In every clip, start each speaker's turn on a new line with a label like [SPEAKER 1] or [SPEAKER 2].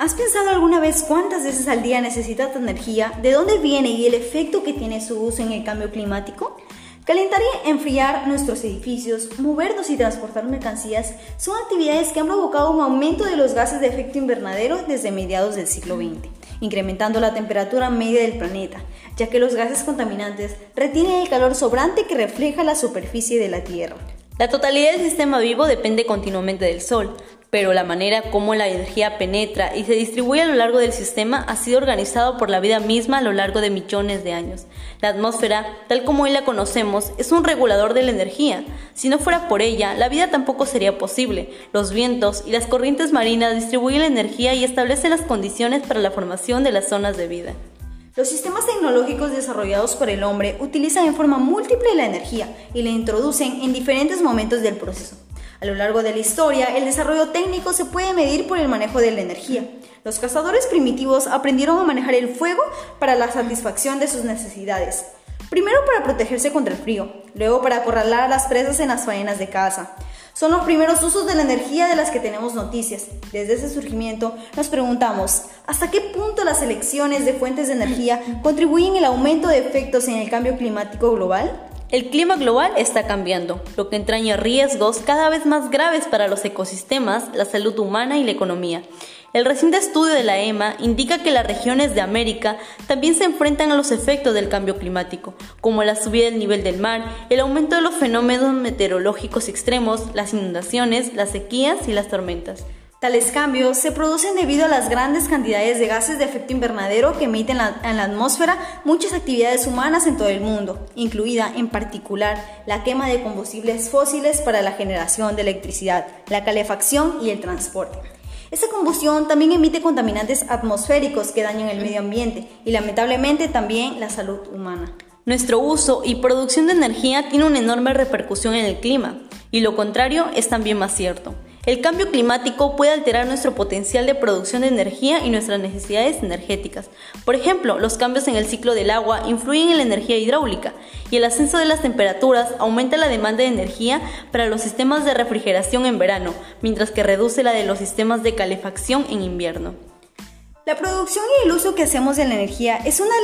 [SPEAKER 1] ¿Has pensado alguna vez cuántas veces al día necesitas energía? ¿De dónde viene y el efecto que tiene su uso en el cambio climático? Calentar y enfriar nuestros edificios, movernos y transportar mercancías son actividades que han provocado un aumento de los gases de efecto invernadero desde mediados del siglo XX, incrementando la temperatura media del planeta, ya que los gases contaminantes retienen el calor sobrante que refleja la superficie de la Tierra.
[SPEAKER 2] La totalidad del sistema vivo depende continuamente del Sol, pero la manera como la energía penetra y se distribuye a lo largo del sistema ha sido organizado por la vida misma a lo largo de millones de años. La atmósfera, tal como hoy la conocemos, es un regulador de la energía. Si no fuera por ella, la vida tampoco sería posible. Los vientos y las corrientes marinas distribuyen la energía y establecen las condiciones para la formación de las zonas de vida.
[SPEAKER 1] Los sistemas tecnológicos desarrollados por el hombre utilizan en forma múltiple la energía y la introducen en diferentes momentos del proceso. A lo largo de la historia, el desarrollo técnico se puede medir por el manejo de la energía. Los cazadores primitivos aprendieron a manejar el fuego para la satisfacción de sus necesidades. Primero para protegerse contra el frío, luego para acorralar a las presas en las faenas de caza. Son los primeros usos de la energía de las que tenemos noticias. Desde ese surgimiento nos preguntamos, ¿hasta qué punto las elecciones de fuentes de energía contribuyen al aumento de efectos en el cambio climático global?
[SPEAKER 2] El clima global está cambiando, lo que entraña riesgos cada vez más graves para los ecosistemas, la salud humana y la economía. El reciente estudio de la EMA indica que las regiones de América también se enfrentan a los efectos del cambio climático, como la subida del nivel del mar, el aumento de los fenómenos meteorológicos extremos, las inundaciones, las sequías y las tormentas.
[SPEAKER 1] Tales cambios se producen debido a las grandes cantidades de gases de efecto invernadero que emiten en la atmósfera muchas actividades humanas en todo el mundo, incluida en particular la quema de combustibles fósiles para la generación de electricidad, la calefacción y el transporte. Esta combustión también emite contaminantes atmosféricos que dañan el medio ambiente y lamentablemente también la salud humana.
[SPEAKER 2] Nuestro uso y producción de energía tiene una enorme repercusión en el clima, y lo contrario es también más cierto. El cambio climático puede alterar nuestro potencial de producción de energía y nuestras necesidades energéticas. Por ejemplo, los cambios en el ciclo del agua influyen en la energía hidráulica y el ascenso de las temperaturas aumenta la demanda de energía para los sistemas de refrigeración en verano, mientras que reduce la de los sistemas de calefacción en invierno.
[SPEAKER 1] La producción y el uso que hacemos de la energía es una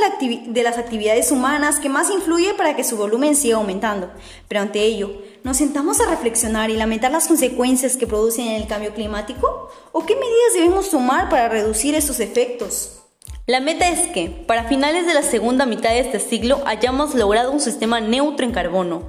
[SPEAKER 1] de las actividades humanas que más influye para que su volumen siga aumentando. Pero ante ello, ¿nos sentamos a reflexionar y lamentar las consecuencias que producen el cambio climático? ¿O qué medidas debemos tomar para reducir estos efectos?
[SPEAKER 2] La meta es que, para finales de la segunda mitad de este siglo, hayamos logrado un sistema neutro en carbono,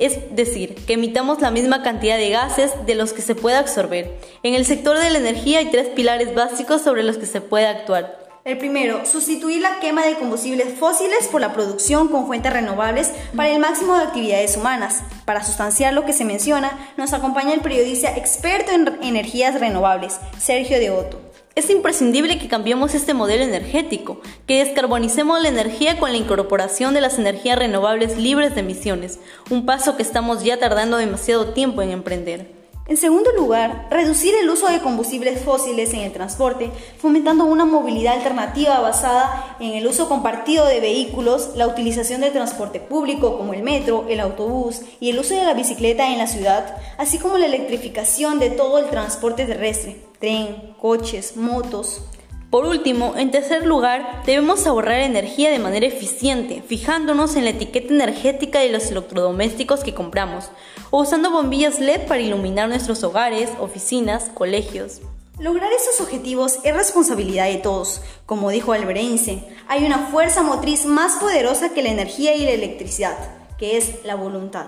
[SPEAKER 2] es decir, que emitamos la misma cantidad de gases de los que se puede absorber. En el sector de la energía hay tres pilares básicos sobre los que se puede actuar.
[SPEAKER 1] El primero, sustituir la quema de combustibles fósiles por la producción con fuentes renovables para el máximo de actividades humanas. Para sustanciar lo que se menciona, nos acompaña el periodista experto en energías renovables, Sergio de Otto.
[SPEAKER 2] Es imprescindible que cambiemos este modelo energético, que descarbonicemos la energía con la incorporación de las energías renovables libres de emisiones, un paso que estamos ya tardando demasiado tiempo en emprender.
[SPEAKER 1] En segundo lugar, reducir el uso de combustibles fósiles en el transporte, fomentando una movilidad alternativa basada en el uso compartido de vehículos, la utilización del transporte público como el metro, el autobús y el uso de la bicicleta en la ciudad, así como la electrificación de todo el transporte terrestre, tren, coches, motos,
[SPEAKER 2] por último, en tercer lugar, debemos ahorrar energía de manera eficiente, fijándonos en la etiqueta energética de los electrodomésticos que compramos, o usando bombillas LED para iluminar nuestros hogares, oficinas, colegios.
[SPEAKER 1] Lograr esos objetivos es responsabilidad de todos. Como dijo Albert Einstein, hay una fuerza motriz más poderosa que la energía y la electricidad, que es la voluntad.